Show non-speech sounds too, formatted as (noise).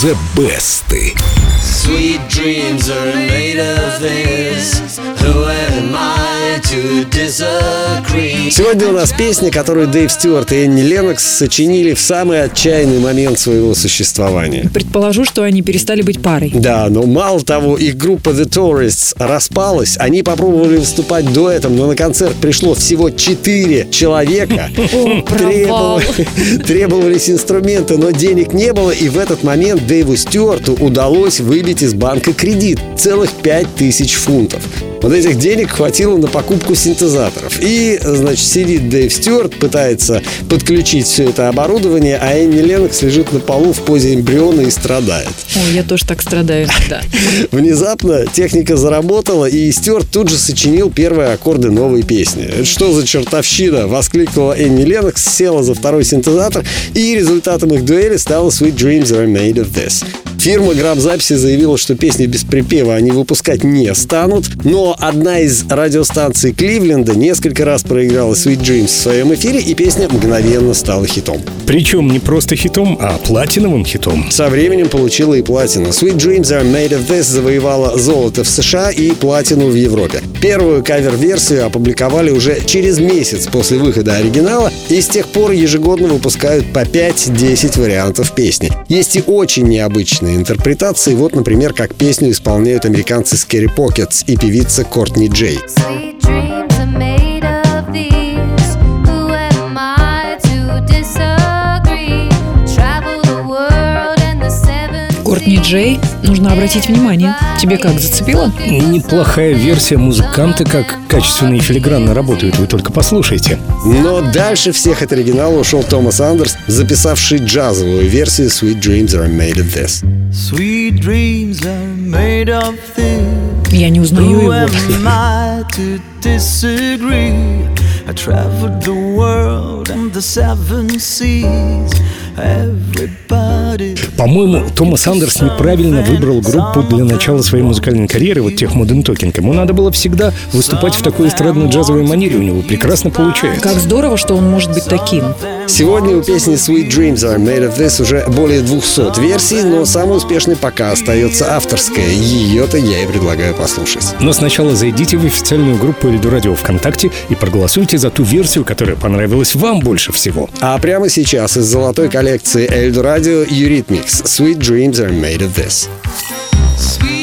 The Best. Sweet dreams are made of this. Who am I to? Сегодня у нас песня, которую Дэйв Стюарт и Энни Леннокс сочинили в самый отчаянный момент своего существования. Предположу, что они перестали быть парой. Да, но мало того, их группа The Tourists распалась. Они попробовали выступать дуэтом, но на концерт пришло всего четыре человека. (laughs) (laughs) Требовались инструменты, но денег не было, и в этот момент Дэйву Стюарту удалось выбить из банка кредит целых пять тысяч фунтов. Вот этих денег хватило на покупку синтезаторов. И, значит, сидит Дэйв Стюарт, пытается подключить все это оборудование, а Энни Леннокс лежит на полу в позе эмбриона и страдает. Ой, я тоже так страдаю иногда. (laughs) Внезапно техника заработала, и Стюарт тут же сочинил первые аккорды новой песни. «Это что за чертовщина?» — воскликнула Энни Леннокс, села за второй синтезатор, и результатом их дуэли стала «Sweet Dreams Are Made of This». Фирма грамзаписи заявила, что песни без припева они выпускать не станут, но одна из радиостанций Кливленда несколько раз проиграла Sweet Dreams в своем эфире, и песня мгновенно стала хитом. Причем не просто хитом, а платиновым хитом. Со временем получила и платину. Sweet Dreams Are Made of This завоевала золото в США и платину в Европе. Первую кавер-версию опубликовали уже через месяц после выхода оригинала, и с тех пор ежегодно выпускают по 5-10 вариантов песни. Есть и очень необычные интерпретации, вот, например, как песню исполняют американцы Scary Pockets и певица Кортни Джей. Sweet dreams are made Кортни seas. Джей, нужно обратить внимание. Тебе как, зацепило? Неплохая версия музыканты, как качественно и филигранно работают, вы только послушайте. Но дальше всех от оригинала ушел Томас Андерс, записавший джазовую версию Sweet Dreams Are Made of This. Sweet dreams are made of this. Я не узнаю его. I traveled the world and the seven seas. По-моему, Томас Андерс неправильно выбрал группу для начала своей музыкальной карьеры, вот тех Modern Talking. Ему надо было всегда выступать в такой эстрадно-джазовой манере, у него прекрасно получается. Как здорово, что он может быть таким. Сегодня у песни Sweet Dreams Are Made of This уже более 200 версий, но самой успешной пока остается авторская. Ее-то я и предлагаю послушать. Но сначала зайдите в официальную группу Эльду Радио ВКонтакте и проголосуйте за ту версию, которая понравилась вам больше всего. А прямо сейчас из золотой коллекции Эльду Радио Юритмикс Sweet Dreams Are Made of This. Sweet